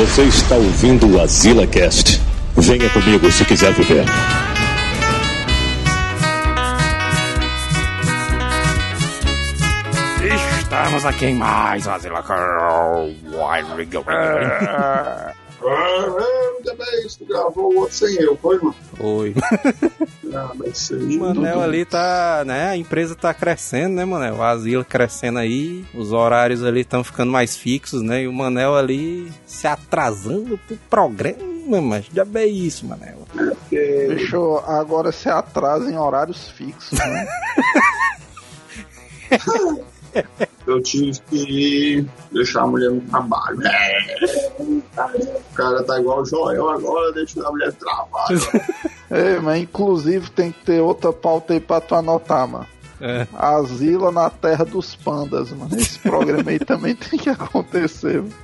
Você está ouvindo o Azila Cast. Venha comigo se quiser viver. Estamos aqui em mais um Azila Cast. Ah, bem, tu gravou o outro sem eu, foi, mano? Oi. Ah, mas aí. Manel tudo- ali tá, né? A empresa tá crescendo, né, Manel? O Asila crescendo aí, os horários ali estão ficando mais fixos, né? E o Manel ali se atrasando pro programa, mas já bem isso, Manel. Deixa eu agora se atrasa em horários fixos, né? eu tive que deixar a mulher no trabalho. É. O cara tá igual o Joel agora, deixa a mulher no trabalho. Ei, mas inclusive tem que ter outra pauta aí pra tu anotar, mano. É. Asila na Terra dos Pandas, mano. Esse programa aí também tem que acontecer. mano.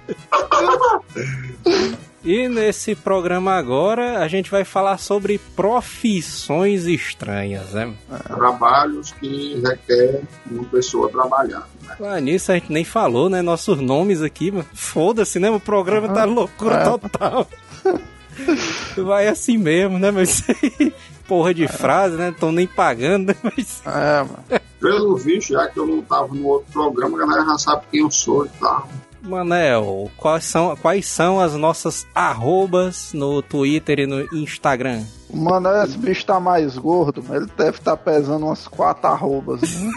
E nesse programa agora a gente vai falar sobre profissões estranhas, né? Trabalhos que requer uma pessoa trabalhar. Né? Lá nisso a gente nem falou, né? Nossos nomes aqui, mano. Foda-se, né? O programa tá loucura É. total. Vai assim mesmo, né? Mas porra de frase, né? Tão nem pagando, né? Mas É, mano. Pelo visto, já que eu não tava no outro programa, a galera já sabe quem eu sou e tal. Manel, quais são, quais são as nossas arrobas no Twitter e no Instagram? Mano, esse bicho tá mais gordo, mas ele deve estar pesando umas quatro arrobas. Né?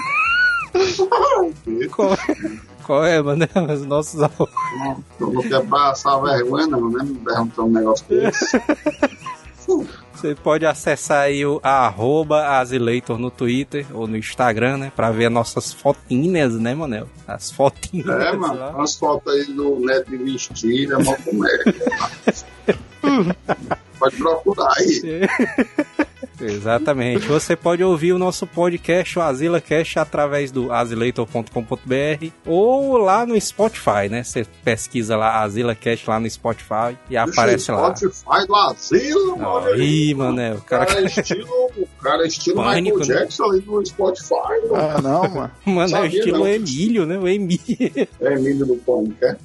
Qual, qual é, Manel? As nossas arrobas. Não, eu não quero passar vergonha, não, né? Me perguntar um negócio desse. Você pode acessar aí o arroba Azileitor no Twitter ou no Instagram, né? Pra ver as nossas fotinhas, né, Manel? As fotinhas. É, lá. mano, umas fotos aí do neto de vestido, uma comédia. Pode procurar aí. Exatamente. Você pode ouvir o nosso podcast, o Azila Cast, através do azileitor.com.br ou lá no Spotify, né? Você pesquisa lá Azila Cast lá no Spotify e aparece lá. Spotify do asilo, mano. Aí, mané, o O cara. cara é estilo, o cara é estilo Pânico, Michael né? Jackson ali no Spotify. mano. Ah, não, mano. Mano, é o Sabia, estilo não. Emílio, né? O Emílio. É Emílio do Pânico, é?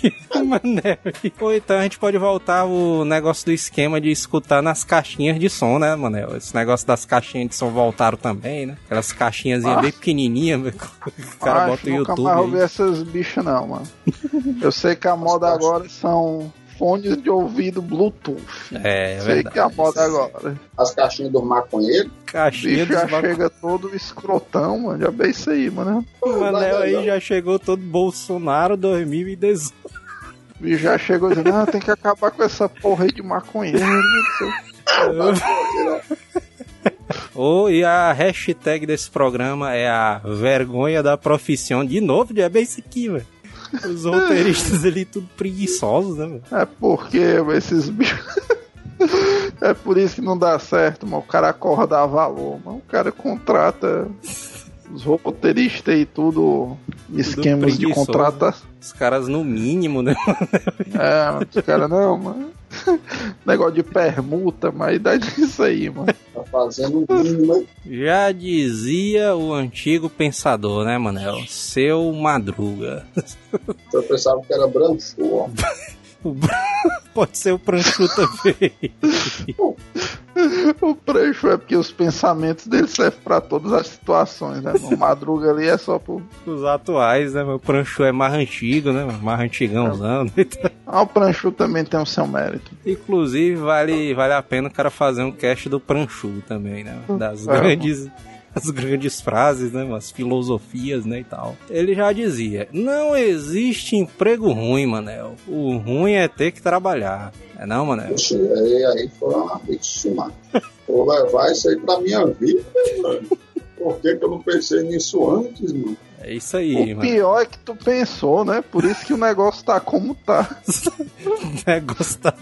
Mané. Ou então a gente pode voltar o negócio do esquema de escutar nas caixinhas de som, né, Manel? Esse negócio das caixinhas de som voltaram também, né? Aquelas caixinhas Ah. bem pequenininhas, o cara Acho bota o nunca YouTube. mais ouvi aí. essas bichas, não, mano. Eu sei que a moda agora são fones de ouvido Bluetooth. É, é sei verdade. que é a moda agora. As caixinhas do maconheiro. Caixinha bicho já chega todo escrotão, mano. Já bem isso aí, mano. O Manel aí já chegou todo Bolsonaro 2018. O bicho já chegou dizendo, ah, tem que acabar com essa porra aí de maconheiro. Oh, e a hashtag desse programa é a vergonha da profissão. De novo, é bem isso aqui, velho. Os roteiristas ali tudo preguiçosos, né? É porque esses bichos. é por isso que não dá certo, mano. O cara acorda a valor, mano. O cara contrata os roteiristas e tudo. Esquemas de contrata. Os caras no mínimo, né? É, os caras não, mano. Negócio de permuta, mas dá disso aí, mano. Tá fazendo um. Já dizia o antigo pensador, né, Manel? Seu Madruga. Eu pensava que era branco, ó. Pode ser o Pranchu também. O prancho é porque os pensamentos dele servem pra todas as situações, né? O madruga ali é só pro. Os atuais, né? O Pranchu é mais antigo, né? Mais antigãozão. Ah, o prancho também tem o seu mérito. Inclusive, vale, vale a pena o cara fazer um cast do Pranchu também, né? Das É. grandes. As grandes frases, né? As filosofias, né? E tal. Ele já dizia: Não existe emprego ruim, Manel. O ruim é ter que trabalhar. É não, Manel? Poxa, aí, aí foi uma mano. Vou levar isso aí pra minha vida, mano. Por que, que eu não pensei nisso antes, mano? É isso aí, O mano. pior é que tu pensou, né? Por isso que o negócio tá como tá. O negócio tá,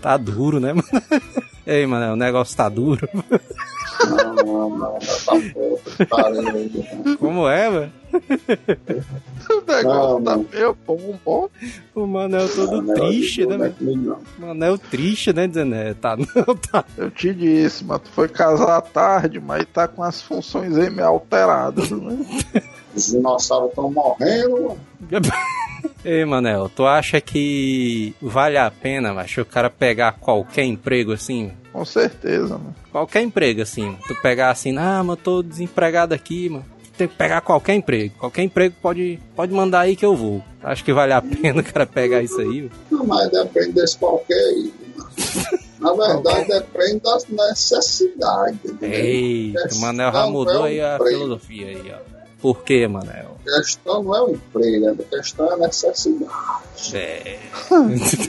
tá duro, né, mano? Ei, mano, o negócio tá duro. Não, não, não, tá porra, mano. Como é, velho? O negócio Não, tá meio bom, bom. O Manel todo Não, triste, né, não é não. Manel triste, né? Dizendo, é, tá, não, tá. Eu te disse, mas tu foi casar à tarde, mas tá com as funções aí meio alteradas, né? Os dinossauros estão morrendo, mano. Ei, Manel, tu acha que vale a pena, macho, o cara pegar qualquer emprego assim? Com certeza, mano. Qualquer emprego assim. Tu pegar assim, ah, mas eu tô desempregado aqui, mano. Tem que pegar qualquer emprego. Qualquer emprego pode, pode mandar aí que eu vou. Acho que vale a pena o cara pegar isso aí. mano. Não, mas depende desse qualquer aí. Na verdade, depende das necessidades. Eita, o Manel já mudou é aí a emprego. filosofia aí, ó. Por quê, Manel? A questão não é o emprego, a questão é a necessidade. É.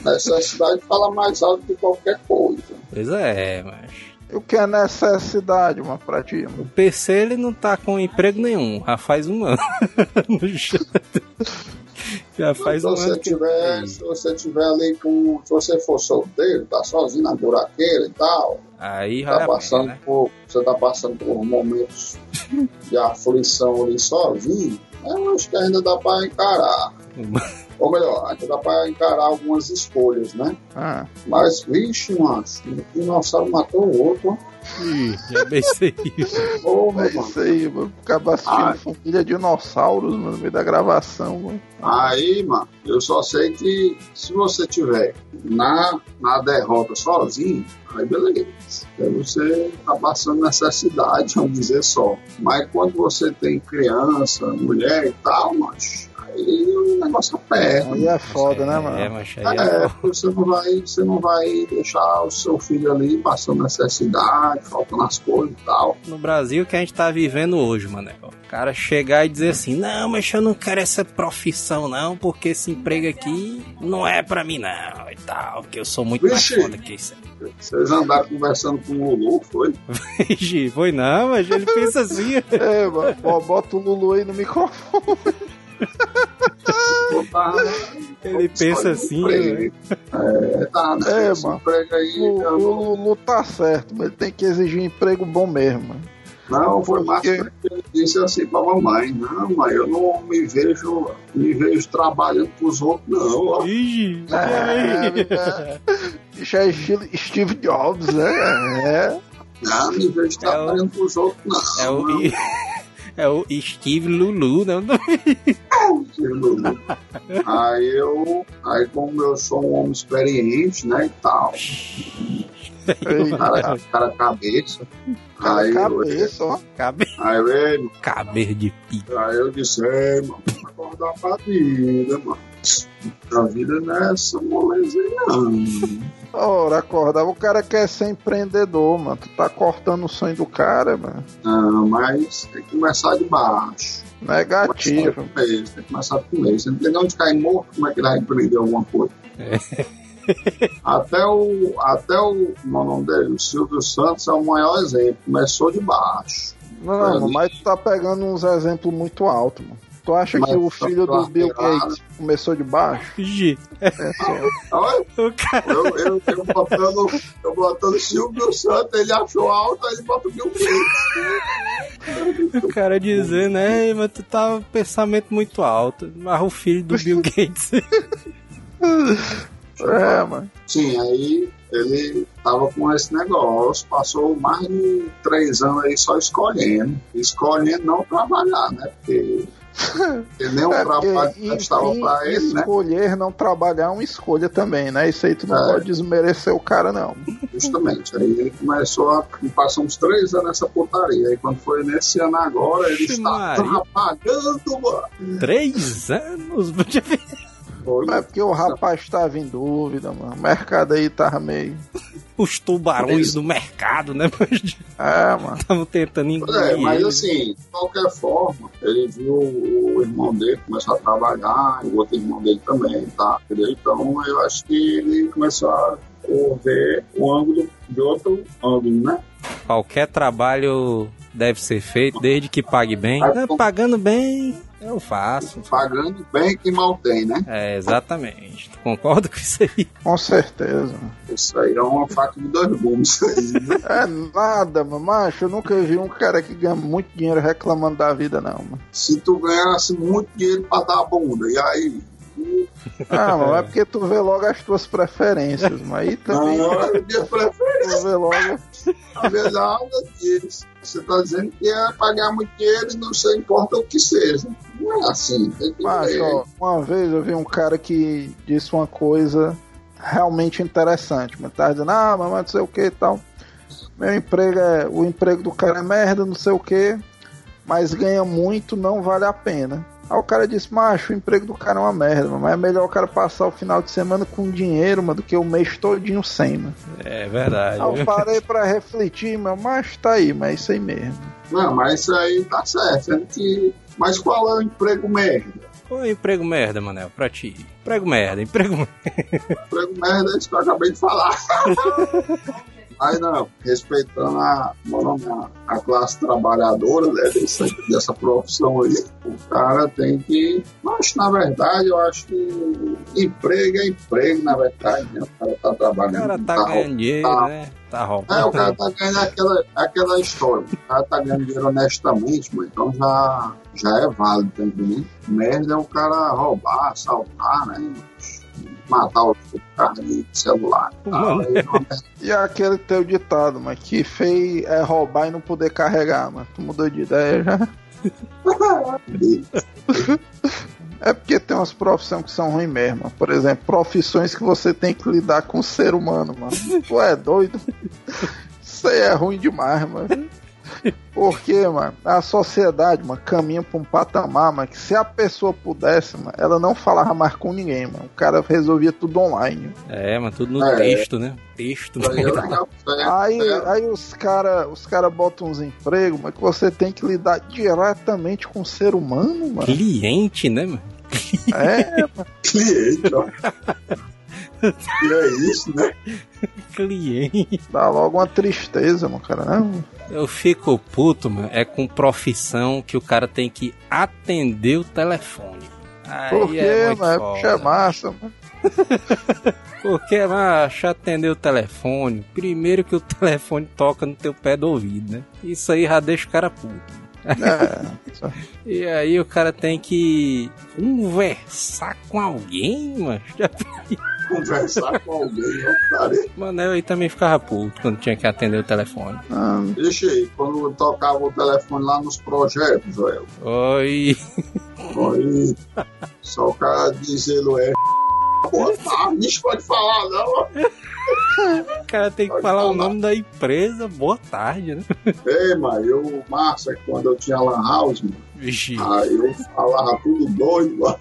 necessidade fala mais alto que qualquer coisa. Pois é, mas. E o que é necessidade, mano, pra ti, mano? O PC ele não tá com emprego nenhum, já faz um ano. já faz se um você ano que. tiver, se você tiver ali com. Se você for solteiro, tá sozinho na buraqueira e tal, Aí tá vale a pena, passando né? por. Você tá passando por momentos de aflição ali sozinho, eu acho que ainda dá pra encarar. Ou melhor, ainda dá pra encarar algumas escolhas, né? Ah, Mas, vixe, macho, o dinossauro matou o outro. Ih, já pensei isso. Porra, é mano. isso aí, mano. Acaba assistindo Ah. Família Dinossauros mano, no meio da gravação, mano. Aí, mano, eu só sei que se você tiver na, na derrota sozinho, aí beleza. Aí você tá passando necessidade, vamos dizer só. Mas quando você tem criança, mulher e tal, macho, aí o negócio aperta. Aí é foda, né, É, mano? mas aí É, é. você não vai, você não vai deixar o seu filho ali passando necessidade, faltando as coisas e tal. no Brasil que a gente tá vivendo hoje, Manel. O cara chegar e dizer assim, não, mas eu não quero essa profissão não, porque esse emprego aqui não é pra mim não, e tal, porque eu sou muito mais Vixe. foda que isso. Vocês andaram conversando com o Lulu, foi? Ixi, Foi não, mas ele pensa assim. É, mano. Ó, bota o Lulu aí no microfone. Ele pensa assim, Emprego. É, tá, né? É, mano. aí. O, o não- Lulu tá certo, mas ele tem que exigir um emprego bom mesmo, mano. Não, foi massa que ele disse assim pra mamãe: Não, mãe, eu não me vejo, me vejo trabalhando pros outros, não. Ixi, É, é. Isso é estilo Steve Jobs, né? É. Não, me vejo trabalhando pros outros, não. é o, é o Steve Lulu, não? Lulu. Aí eu, aí como eu sou um homem experiente, né, e tal, cara, cara cabeça, Cara, aí, eu, cabeça, ó. Cabe... aí, eu, Caber de pica. aí eu disse, é, mano, acordar pra vida, mano. A vida não é essa molezinha, não. Ora, acordava. O cara quer ser empreendedor, mano. Tu tá cortando o sonho do cara, mano. Não, mas tem que começar de baixo. Negativo. Com ele, tem que começar com ele. Você não tem de onde cair morto, como é que ele vai empreender alguma coisa? Até o, até o, é o nome dele, o Silvio Santos é o maior exemplo. Começou de baixo. Não, mano, mas tu tá pegando uns exemplos muito altos, mano. Tu acha Mas que o tá filho do Bill lateral. Gates começou de baixo? Ixi, É só. Olha, o cara, eu, eu, eu botando, eu botando Silvio Santos, ele achou alto, aí ele bota o Bill Gates. o cara dizendo, é, mas tu tá com pensamento muito alto. Mas o filho do Bill Gates. É, mano. Sim, aí ele tava com esse negócio, passou mais de três anos aí só escolhendo. Escolhendo não trabalhar, né? Porque, É, enfim, pra ele, né? escolher não trabalhar é uma escolha também, né? Isso aí tu não É. pode desmerecer o cara, não. Justamente. Aí ele começou a. Passou uns três anos nessa putaria. Aí quando foi nesse ano agora, ele está Maria. trabalhando, mano. Três anos? Foi, É porque o rapaz estava em dúvida, mano. O mercado aí tava meio. Os tubarões do mercado, né? É, mano. Estavam tentando engolir É, mas ele. assim, de qualquer forma, ele viu o irmão dele começar a trabalhar, e o outro irmão dele também, tá? Entendeu? Então eu acho que ele começou a ver o ângulo de outro ângulo, né? Qualquer trabalho deve ser feito, desde que pague bem. É, pagando bem, eu faço. Pagando bem que mal tem, né? É, exatamente. Tu concorda com isso aí? Com certeza. Isso aí é uma faca de dois gumes. né? É nada, mano. Macho, eu nunca vi um cara que ganha muito dinheiro reclamando da vida, não, mano. Se tu ganhasse muito dinheiro pra dar a bunda, e aí? Ah, mano, é porque tu vê logo as tuas preferências, mas aí também Não, é minha preferência. tu vê logo. Na verdade, disso. Você está dizendo que é pagar muito dinheiro não sei, importa o que seja. Não é assim. Mas, ó, uma vez eu vi um cara que disse uma coisa realmente interessante. Mas tá dizendo, ah, mas não sei o que e tal. Meu emprego é. O emprego do cara é merda, não sei o que, mas ganha muito, não vale a pena. Aí o cara disse, macho, o emprego do cara é uma merda, mano, mas é melhor o cara passar o final de semana com dinheiro, mano, do que o mês todinho sem, mano. É verdade. Aí eu parei pra refletir, meu, macho, tá aí, mas é isso aí mesmo. Não, mas isso aí tá certo. é que- Mas qual é o emprego merda? Ô, emprego merda, Manel, pra ti. Emprego merda, emprego merda. Emprego merda é isso que eu acabei de falar. Aí não, respeitando a, o nome? a, classe trabalhadora né, dessa, dessa profissão aí, o cara tem que. Mas na verdade eu acho que emprego é emprego, na verdade, né? O cara tá O trabalhando. cara tá tá ganhando dinheiro, tá- né? Tá É, o roubando. cara tá ganhando aquela, aquela história. O cara tá ganhando dinheiro honestamente, mas então já, já é válido, tá entendendo? Merda é o cara roubar, assaltar, né? Matar o cara de celular. Não- E aquele teu ditado, mas que feio é roubar e não poder carregar, mano. Tu mudou de ideia já? É porque tem umas profissões que são ruins mesmo. Por exemplo, profissões que você tem que lidar com o ser humano, mano. Tu é doido? Isso aí é ruim demais, mano. Porque, mano, a sociedade, mano, caminha pra um patamar, mano, que se a pessoa pudesse, mano, ela não falava mais com ninguém, mano. O cara resolvia tudo online. É, mas tudo no É. texto, né? Texto. Aí é aí é- Aí, os caras os cara botam uns empregos, mas que você tem que lidar diretamente com o ser humano, mano. Cliente, né, mano? É, cliente, ó. E é isso, né? Cliente. dá logo uma tristeza, mano, cara. Não, Eu fico puto, mano. É com profissão que o cara tem que atender o telefone. Aí por quê, é mano? É foda. é massa, mano. Porque, macho, atender o telefone. Primeiro que o telefone toca no teu pé do ouvido, né? Isso aí já deixa o cara puto. É, E aí o cara tem que conversar com alguém, mano. Já... Conversar com alguém, ó, cara. Mano, eu aí também ficava puto quando tinha que atender o telefone. ah, Deixa aí, quando eu tocava o telefone lá nos projetos, Joel. Oi. Aí, só o cara dizendo é. Boa tarde, não pode falar, não. O cara tem que falar o nome da empresa. Boa tarde, né? Ei, mano, eu, Márcia, quando eu tinha Lan House, mano, Vixe, aí eu falava tudo doido, mano.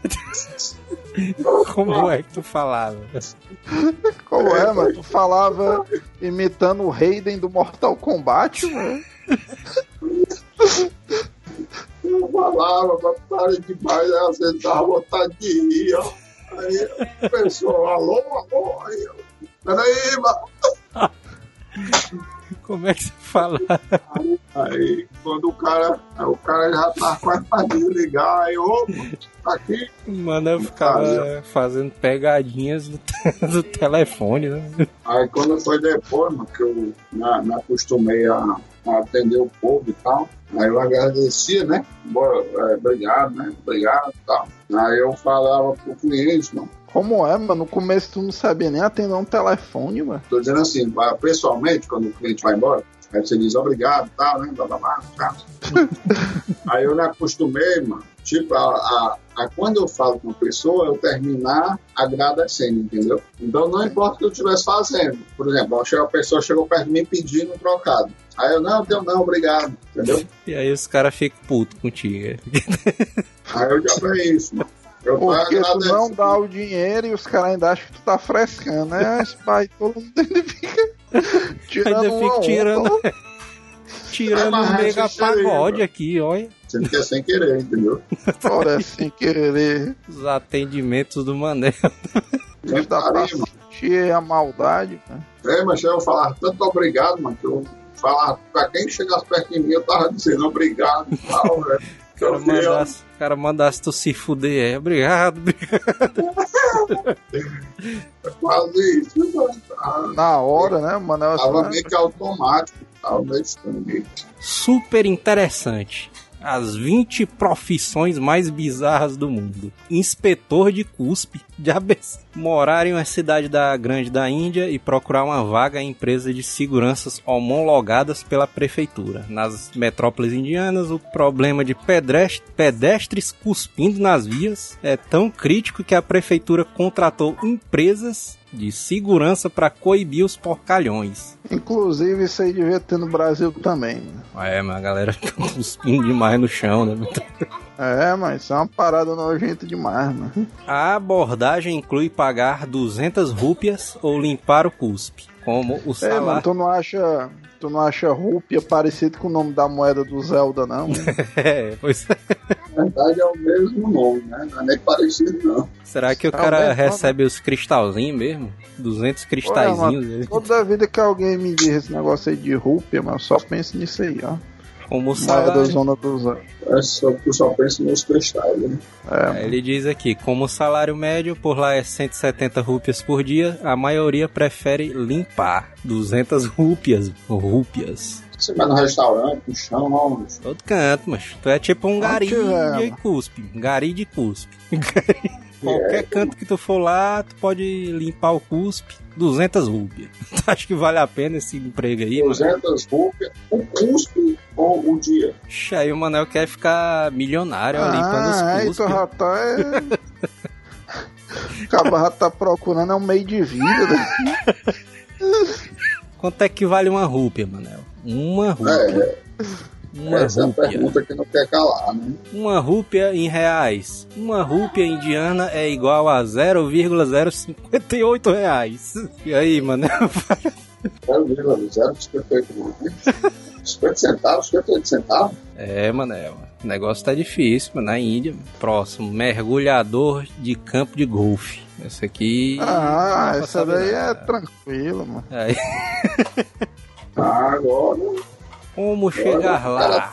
como é que tu falava? como é, mano? Tu falava imitando o Raiden do Mortal Kombat, mano. Eu falava, mas para demais, aí vezes dava vontade de rir, ó. Aí a pessoa, alô, alô, aí eu, peraí, mano. Como é que você fala? Aí quando o cara, aí o cara já tá quase pra desligar, aí, opa, tá aqui. Mano, eu ficava fazendo pegadinhas do, do telefone, né? Aí quando foi depois, mano, que eu me, me acostumei a, a atender o povo e tal, aí eu agradecia, né? Boa, é, obrigado, né? Obrigado e tal. Aí eu falava pro cliente, mano, Como é, mano? No começo tu não sabia nem atender um telefone, mano. tô dizendo assim, vai- pessoalmente, quando o cliente vai embora, aí você diz obrigado e tal, né? Blá, blá, blá, aí eu me acostumei, mano, tipo, a, a, a quando eu falo com uma pessoa, eu terminar agradecendo, entendeu? Então não importa o que eu estivesse fazendo. Por exemplo, a pessoa chegou perto de mim pedindo um trocado. Aí eu, não, deu não, obrigado, entendeu? E aí os caras ficam putos contigo. Aí eu já é isso, mano. Eu tô Porque tu não dá o dinheiro e os caras ainda acham que tu tá frescando, né? Esse pai todo mundo ainda fica tirando Ainda fica tirando, tirando um mega aí, pagode mano. aqui, olha. Sendo que é sem querer, entendeu? Ora, sem querer. Os atendimentos do Manel. Sem Dá pra sentir a maldade, cara. É, mas eu falava tanto obrigado, mano, que eu falava pra quem chegasse perto de mim, eu tava dizendo obrigado e tal, né? O cara, mandasse, cara mandasse tu se fuder aí. Obrigado, obrigado. quase isso, né? Tava- Na hora, né, mano? Tava Assim, meio que automático, tava meio estranho. Super interessante. As 20 profissões mais bizarras do mundo. Inspetor de cuspe, de ABC. Morar em uma cidade da grande da Índia e procurar uma vaga em empresa de seguranças homologadas pela prefeitura. Nas metrópoles indianas, o problema de pedestres, pedestres cuspindo nas vias é tão crítico que a prefeitura contratou empresas de segurança para coibir os porcalhões. Inclusive, isso aí devia ter no Brasil também. É, mas a galera cuspindo demais no chão, né? É, mas isso é uma parada nojenta demais, mano. A abordagem inclui pagar 200 rúpias ou limpar o cuspe, como o É, salário. mano, tu não acha, tu não acha rúpia parecido com o nome da moeda do Zelda, não? É, pois é. Na verdade é o mesmo nome, né? Não é nem parecido, não. Será que o Tá cara bem, recebe os cristalzinhos mesmo? 200 cristalzinhos. Ué, mano, toda vida que alguém me diz esse negócio aí de rúpia, mano, eu só penso nisso aí, ó. Como o Moeda salário. zona do Zelda. É só que eu só penso nos cristais, né? É, Ele diz aqui, como o salário médio por lá é 170 rúpias por dia, a maioria prefere limpar 200 rúpias, rúpias. Você vai no restaurante, no chão, onde? Todo canto, mas tu é tipo um gari tiver, de cuspe, um gari de cuspe. Qualquer canto que tu for lá, tu pode limpar o cuspe, 200 rúpias. Tu acha que vale a pena esse emprego aí, mano? 200 rúpias, o cuspe ou o dia? Ixi, Aí o Manel quer ficar milionário ó, limpando os Ah, é, cuspe. então já tá. É... Já tá procurando é um meio de vida. Né? Quanto é que vale uma rúpia, Manel? Uma rúpia. É, Uma essa é a rúpia. pergunta que não quer calar, né? Uma rúpia em reais. Uma rúpia indiana é igual a 0,058 reais. E aí, Manel? 0,058 rúpias. 50 centavos, 58 centavos. É, Manel. O negócio tá difícil, mano. Na Índia. Próximo, mergulhador de campo de golfe. Esse aqui. Ah, essa daí não. é tranquilo, mano. Aí, Agora, como chegar lá?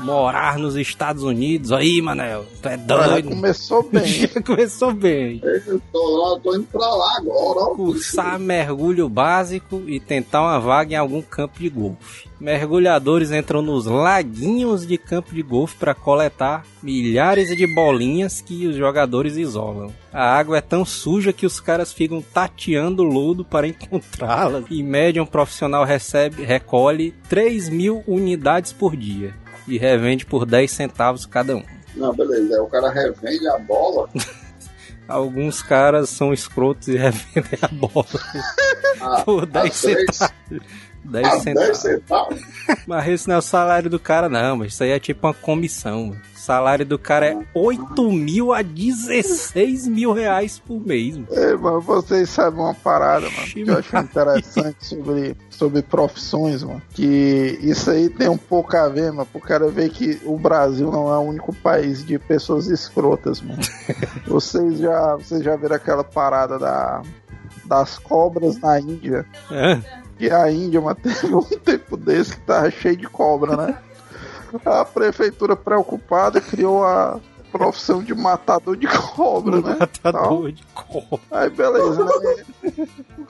Morar nos Estados Unidos. Aí, Manel. Tu é doido. começou bem. Já começou bem. Eu tô, lá, tô indo pra lá agora. Cursar mergulho básico e tentar uma vaga em algum campo de golfe. Mergulhadores entram nos laguinhos de campo de golfe para coletar milhares de bolinhas que os jogadores isolam. A água é tão suja que os caras ficam tateando lodo para encontrá-las. Em média, um profissional recebe, recolhe 3 mil unidades por dia e revende por 10 centavos cada um. Não, beleza. O cara revende a bola. Alguns caras são escrotos e revendem a bola A, por a 10 três- centavos. 10 a 10 centavos. Mas esse não é o salário do cara, não. Mas isso aí é tipo uma comissão. mano. O salário do cara é 8 mil a 16 mil reais por mês. mano. Ei, mano, vocês sabem uma parada, mano, que eu acho interessante sobre, sobre profissões, mano. Que isso aí tem um pouco a ver, mano, pro cara ver que o Brasil não é o único país de pessoas escrotas, mano. vocês já, vocês já viram aquela parada da, das cobras na Índia? Hã? Que a Índia, mano, teve um tempo desse que tava cheio de cobra, né? A prefeitura preocupada criou a profissão de matador de cobra, né? Matador de cobra. Aí beleza, né?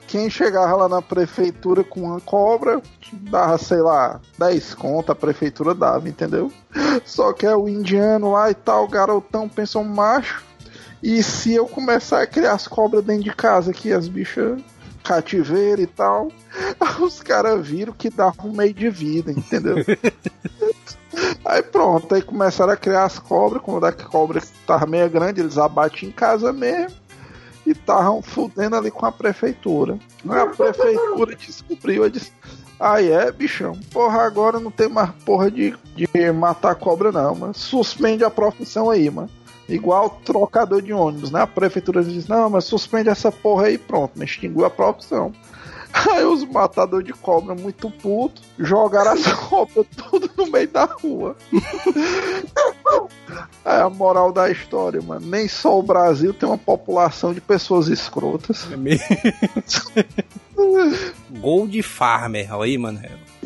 Quem chegava lá na prefeitura com uma cobra, dava, sei lá, 10 conto, a prefeitura dava, entendeu? Só que é o indiano lá e tal, o garotão pensou macho. E se eu começar a criar as cobras dentro de casa aqui, as bichas cativeiro e tal, os caras viram que dava um meio de vida, entendeu? Aí pronto, aí começaram a criar as cobras, quando a cobra tava meio grande, eles abatiam em casa mesmo e estavam fudendo ali com a prefeitura. Aí a prefeitura descobriu e disse: Ah, é, bichão, porra, agora não tem mais porra de, de matar cobra, não, mano. Suspende a profissão aí, mano. Igual trocador de ônibus, né? A prefeitura diz: Não, mas suspende essa porra aí, pronto, né? extinguiu a profissão. Aí os matadores de cobra, muito puto, jogaram as cobras tudo no meio da rua. É a moral da história, mano. Nem só o Brasil tem uma população de pessoas escrotas. É Gold Farmer, olha aí, mano.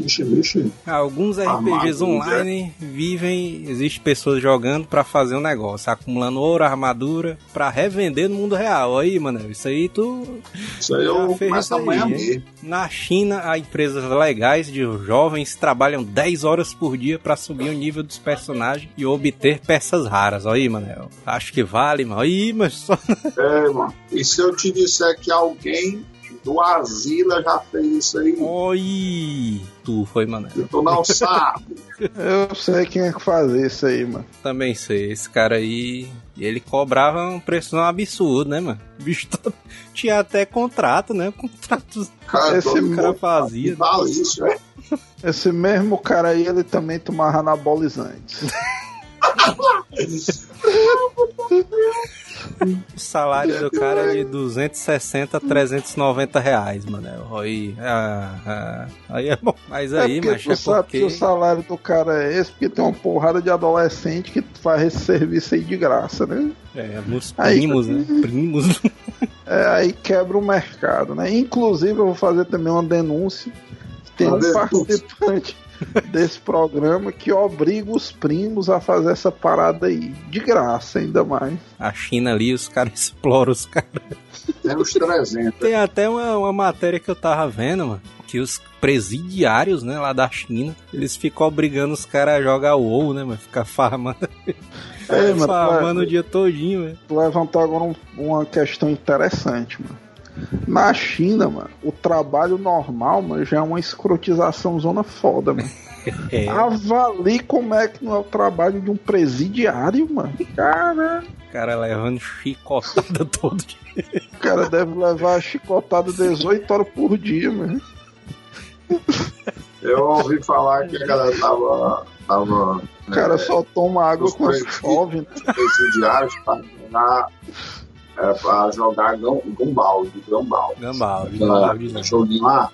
Ixi. Alguns RPGs Armadura. online vivem, existe pessoas jogando pra fazer um negócio, acumulando ouro, armadura, pra revender no mundo real. Aí, mano, isso aí tu Isso aí eu começo amanhã mesmo. Na China, há empresas legais de jovens trabalham 10 horas por dia pra subir o nível dos personagens e obter peças raras. Aí, Manel. Acho que vale, mano. Aí, mas só. É, mano. E se eu te disser que alguém do Asila já fez isso aí? Oi! Tu foi, Manel. Tu não sabe. Eu sei quem é que faz isso aí, mano. Também sei. Esse cara aí. Ele cobrava um preço absurdo, né, mano? O bicho tá- tinha até contrato, né? Contrato Cara, Esse todo que o cara mundo fazia. fala isso, é. Esse mesmo cara aí, ele também tomava anabolizantes. O salário do cara é de 260 a 390 reais, Manel. Aí, ah, ah, aí é bom. Mas aí, é mas é sabe porque... que o salário do cara é esse, porque tem uma porrada de adolescente que faz esse serviço aí de graça, né? É, meus Aí- primos, né? Primos. É, aí quebra o mercado, né? Inclusive, eu vou fazer também uma denúncia. Tem um participante desse programa que obriga os primos a fazer essa parada aí. De graça, ainda mais. A China ali, os caras exploram os caras. Tem uns 300. Tem até uma, uma matéria que eu tava vendo, mano. Que os presidiários, né, lá da China, eles ficam obrigando os caras a jogar WoW, né, mano? Ficar farmando, É, mano, farmando tu- o dia todinho, velho. tu levantou agora um- uma questão interessante, mano. Na China, mano, o trabalho normal, mano, já é uma escrotização zona foda, mano. É, Avalie como é que não é o trabalho de um presidiário, mano. Cara, o cara levando chicotada todo dia. o cara deve levar chicotada 18 horas por dia, mano. Eu ouvi falar que a galera tava. tava O cara só toma água presidiários. chove, né? presidiários para jogar. É, pra jogar Gumbaldi, Gumbaldi. Gambaldi, Aquela- Gambaldi, né? joguinho lá,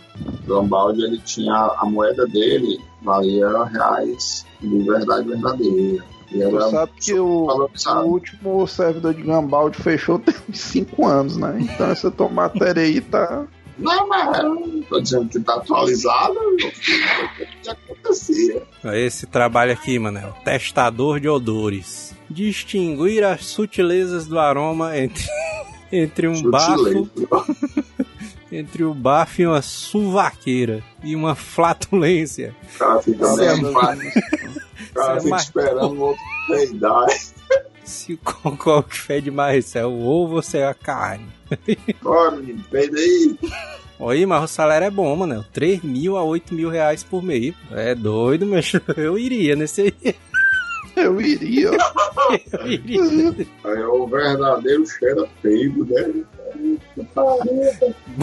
Gumbaldi ele tinha a moeda dele, valia reais de verdade verdadeira. E Tu era sabe que o, o último servidor de Gambaldi fechou tem uns 5 anos, né? Então essa tua matéria aí tá. Não, mas eu não tô dizendo que tá atualizado, o que acontecia. Esse trabalho aqui, mano, é o testador de odores. Distinguir as sutilezas do aroma entre, entre um bafo, entre o bafo e uma suvaqueira e uma flatulência. O cara fica Isso é O cara isso é fica mais- esperando o outro peidar. Se qual, qual que fede mais, se é o ovo ou se é a carne. Bora, menino, aí. Aí, mas o salário é bom, mano. 3 mil a 8 mil reais por mês. É doido, mas eu iria nesse aí. Eu iria. Eu iria. Aí é o verdadeiro cheiro peido, né?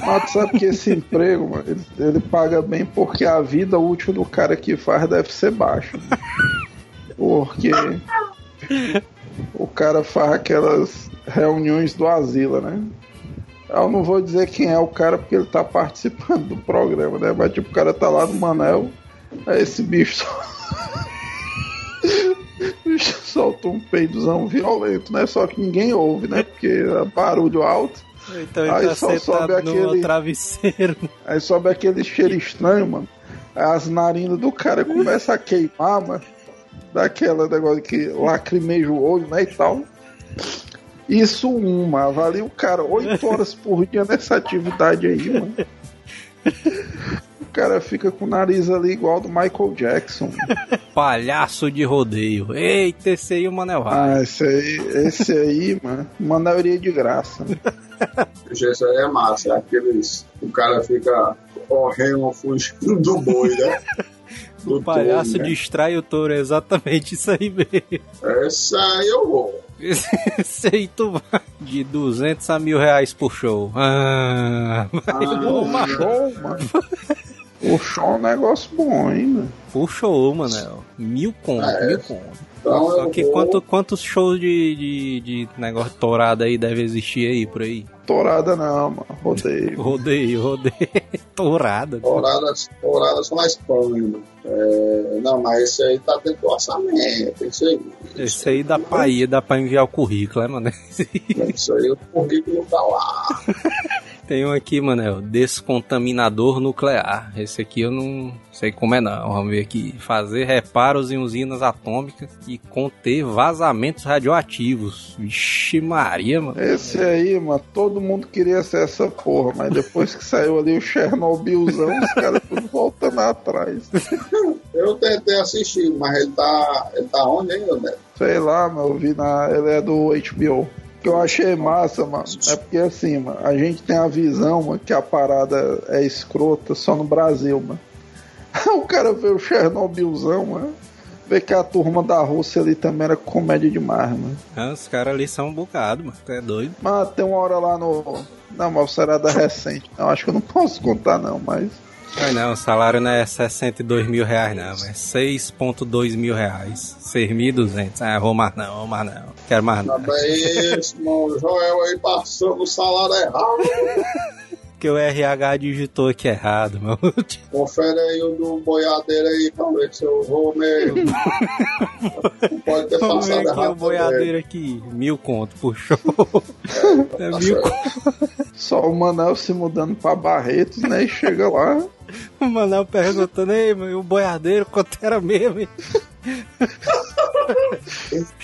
Mas sabe que esse emprego, mano, ele, ele paga bem porque a vida útil do cara que faz deve ser baixa. né? Porque cara faz aquelas reuniões do Asila, né? Eu não vou dizer quem é o cara porque ele tá participando do programa, né? Mas tipo, o cara tá lá no Manel, aí esse bicho só... bicho solta um peidozão violento, né? Só que ninguém ouve, né? Porque é barulho alto. Então Aí tá só sobe aquele- travesseiro. Aí sobe aquele cheiro estranho, mano. Aí as narinas do cara começam a queimar, mano. Daquela negócio que lacrimeja o olho, né? E tal. Isso uma, o cara oito horas por dia nessa atividade aí, mano. O cara fica com o nariz ali igual do Michael Jackson. Palhaço de rodeio. Eita, esse aí o Manel. Ah, esse aí, esse aí, mano, uma maioria de graça. Isso aí é massa, é aqueles. O cara fica correndo fugindo do boi, né? O Do palhaço touro, né? distrai o touro, é exatamente isso aí mesmo. Essa aí eu vou. Aí tu vai de 200 a mil reais por show. Ah, Ah, Show, mano. O show é um negócio bom, hein, mano. show, Manel. Mil conto, É. mil conto. então Só que vou- quanto, quantos shows de, de, de negócio de tourada aí deve existir aí por aí? Torada não, mano. Rodeio. Rodeio, rodeio. Tourada. Horadas, horadas só na Espanha. mano. É, não, mas esse aí tá dentro do orçamento. Isso aí. Esse aí dá pra ir, dá pra enviar o currículo, né, mano? Isso aí o currículo tá lá. Tem um aqui, Manel, descontaminador nuclear. Esse aqui eu não sei como é não. Vamos ver aqui. Fazer reparos em usinas atômicas e conter vazamentos radioativos. Vixe Maria, mano. Esse aí, mano, todo mundo queria ser essa porra, mas depois que saiu ali o Chernobylzão, os caras tudo voltando atrás. Eu tentei assistir, mas ele tá. Ele tá onde ainda, né? Sei lá, mano, eu vi na. Ele é do HBO que eu achei massa, mano, é porque assim, mano, a gente tem a visão, mano, que a parada é escrota só no Brasil, mano. o cara vê o Chernobylzão, mano. Vê que a turma da Rússia ali também era comédia demais, mano. Ah, os caras ali são um bocado, mano. É doido. Mas tem uma hora lá no. Não, mas será da recente. Eu acho que eu não posso contar, não, mas. Ai não, o salário não é 62 mil reais, não. É 6,2 mil reais. 6.200. Ah, vou mais não, vou mais não. Quero mais não. Tá bem isso, mano. Joel aí passando o salário errado. que o RH digitou aqui errado, meu. Confere aí o do boiadeiro aí pra ver se eu vou mesmo. Não pode ter passado aqui errado. o boiadeiro aqui. Mil conto, puxou. É Tá mil conto. Só o Manel se mudando pra Barretos, né? E chega lá. O Manel perguntando, ei, meu, e o boiadeiro, quanto era mesmo? Hein?"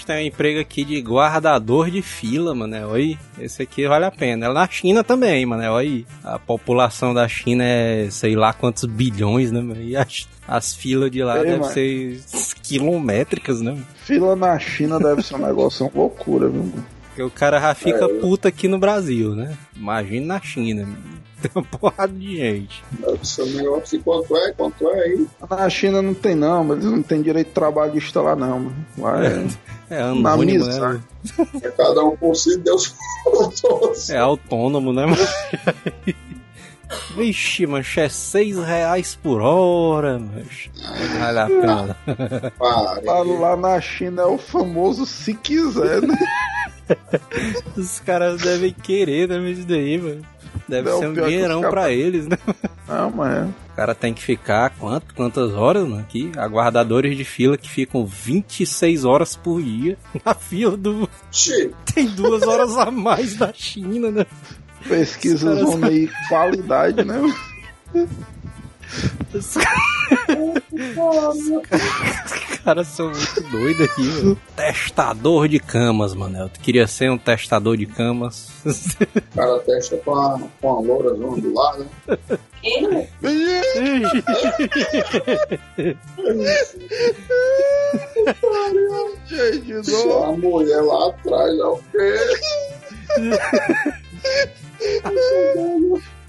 Tem um emprego aqui de guardador de fila, mano. Aí, esse aqui vale a pena. É na China também, mano. Aí, a população da China é sei lá quantos bilhões, né, mano? E as, as filas de lá Ei, devem mano. ser quilométricas, né? Fila na China deve ser um negócio uma loucura, viu? mano? Porque o cara já fica É. puta aqui no Brasil, né? Imagina na China. Tem uma porrada de gente. Um negócio de quanto é, quanto é aí. Na China não tem não, mas eles não têm direito trabalhista lá não, mano. Lá é... É anônimo, missa. né? É cada um por si, Deus todos. É autônomo, né, mano? Vixe, mancha, é seis reais por hora, mancha. Vale a pena. Lá, lá na China é o famoso se quiser, né? Os caras devem querer, né, isso daí, mano. Deve Não, ser um dinheirão pra eles, né? Não, mas é. O cara tem que ficar quanto, quantas horas, mano? Aqui, aguardadores de fila que ficam 26 horas por dia na fila do. Xi, Tem duas horas a mais da China, né? pesquisas vão aí qualidade, né? Os caras são muito doidos aqui, mano. Testador de camas, mano. Eu queria ser um testador de camas. o cara testa com a, com a loura zona do lado, né? Gente, não. a mulher lá atrás, é o quê?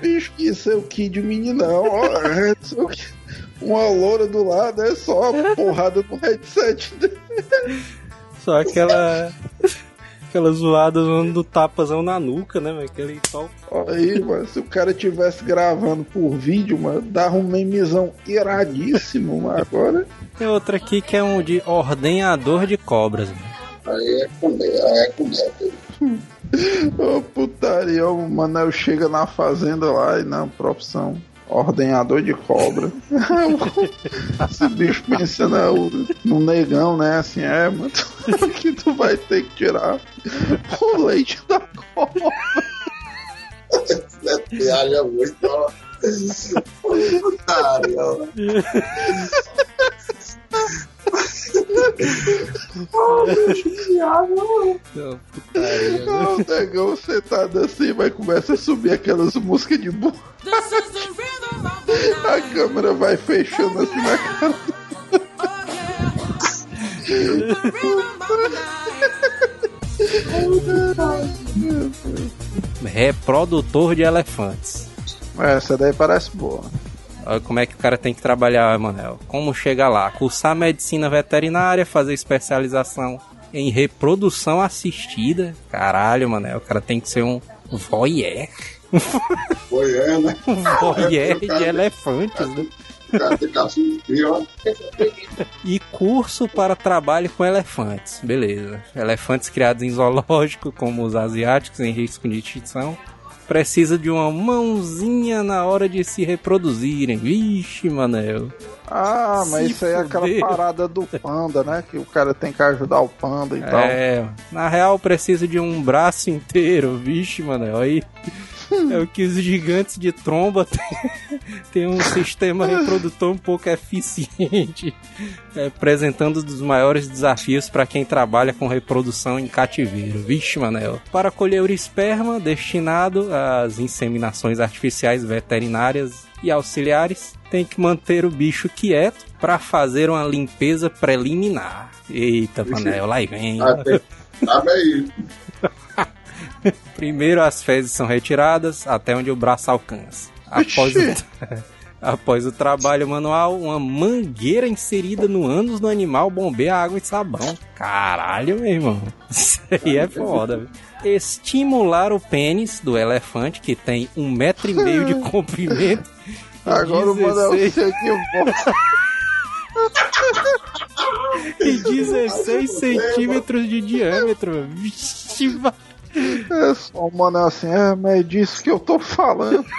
Bicho, isso é o Kid Meninão, ó. É só o Kid- Uma loura do lado é só a porrada no headset dele. Só aquela. Aquela zoada do tapazão na nuca, né, velho? Aquele só. Aí, mano, se o cara tivesse gravando por vídeo, mano, dava um memezão iradíssimo, mano. Agora. Tem outra aqui que é um de ordenhador de cobras, mano. Aí é com aí é com Ô putaria, o Manel chega na fazenda lá e na profissão. Ordenhador de cobra. Esse bicho pensa no, no negão, né? Assim, é, mano, que tu vai ter que tirar o leite da cobra. Viaja muito, ó. Putaria, ó. Não, putaria, né? O negão sentado assim, vai começa a subir aquelas músicas de burro. A câmera vai fechando assim na cara. Reprodutor de elefantes. Essa daí parece boa. Olha como é que o cara tem que trabalhar, Manel. Como chegar lá? Cursar medicina veterinária, fazer especialização em reprodução assistida. Caralho, Manel, o cara tem que ser um voyeur. É, né? Um voyeur de elefantes, né? O cara tem que assistir, ó. E curso para trabalho com elefantes. Beleza. Elefantes criados em zoológico, como os asiáticos, em risco de extinção. Precisa de uma mãozinha na hora de se reproduzirem. Vixe, Manel. Ah, mas Se isso aí é aquela parada do panda, né? Que o cara tem que ajudar o panda e tal. É, na real precisa de um braço inteiro. Vixe, Manel. Aí É o que os gigantes de tromba têm, têm um sistema reprodutor um pouco eficiente, é, apresentando um dos maiores desafios para quem trabalha com reprodução em cativeiro. Vixe, Manel. Para colher o esperma destinado às inseminações artificiais veterinárias e auxiliares, tem que manter o bicho quieto para fazer uma limpeza preliminar. Eita, Manel, lá vem. Ah, tem- Tá bem. Primeiro as fezes são retiradas até onde o braço alcança. Após o, após o trabalho manual, uma mangueira inserida no ânus do animal bombeia água e sabão. Caralho, meu irmão. Isso aí é foda. velho. Estimular o pênis do elefante, que tem um metro e meio de comprimento. Agora o Manel 16 seguiu e 16 centímetros de diâmetro. Vixe, É só o Manel assim, é, mas é disso que eu tô falando.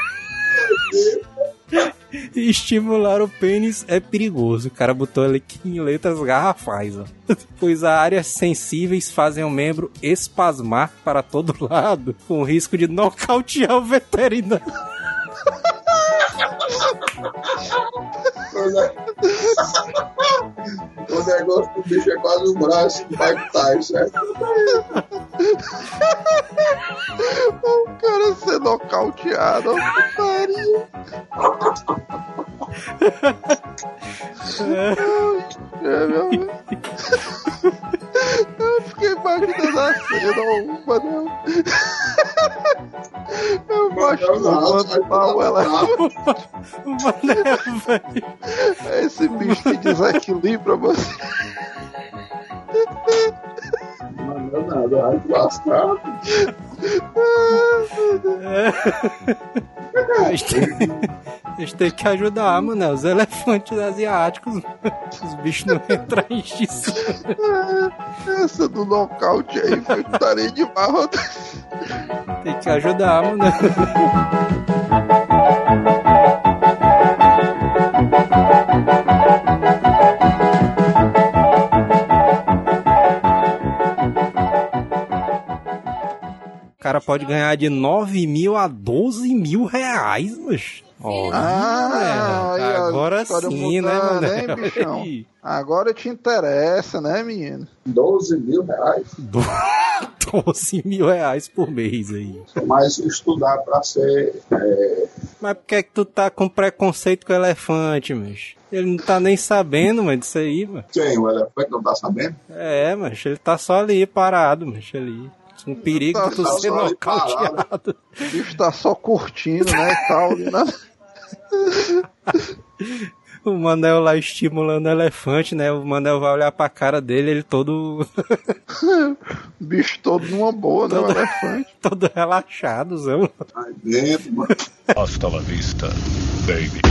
Estimular o pênis é perigoso. O cara botou ali em letras garrafais, ó. Pois as áreas sensíveis fazem o membro espasmar para todo lado, com risco de nocautear o veterinário. O ne- O negócio do bicho é quase o braço do Mike Tyson, certo? O cara ser nocauteado, ó, putaria. É, meu. Eu fiquei imaginando a cena, o Manel. Eu gosto Não, do pau, ela. Manel, velho. É esse bicho que desequilibra você. Não deu nada, vai lascar. A gente, tem, a gente tem que ajudar, mano. Os elefantes asiáticos. Os bichos não entram em extinção. Essa do nocaute aí foi putaria de barro. Tem que ajudar, mano. Cara pode ganhar de 9 mil a 12 mil reais, mas. Olha, Ah, velho. aí a agora sim, né, mano? hein, bichão? Agora te interessa, né, menino? 12 mil reais. 12 mil reais por mês aí. Mas estudar pra ser. é, Mas por que é que tu tá com preconceito com o elefante, mas? Ele não tá nem sabendo, mano, disso aí, mano. quem? O elefante não tá sabendo? É, mas ele tá só ali parado, mas ali. Um perigo Tá de tu só ser nocauteado. O bicho tá só curtindo, né, e tal. né? O Manel lá estimulando o elefante, né? O Manel vai olhar pra cara dele, ele todo, O bicho todo numa boa, né, o elefante. todo relaxado, mano. Hasta la vista, baby.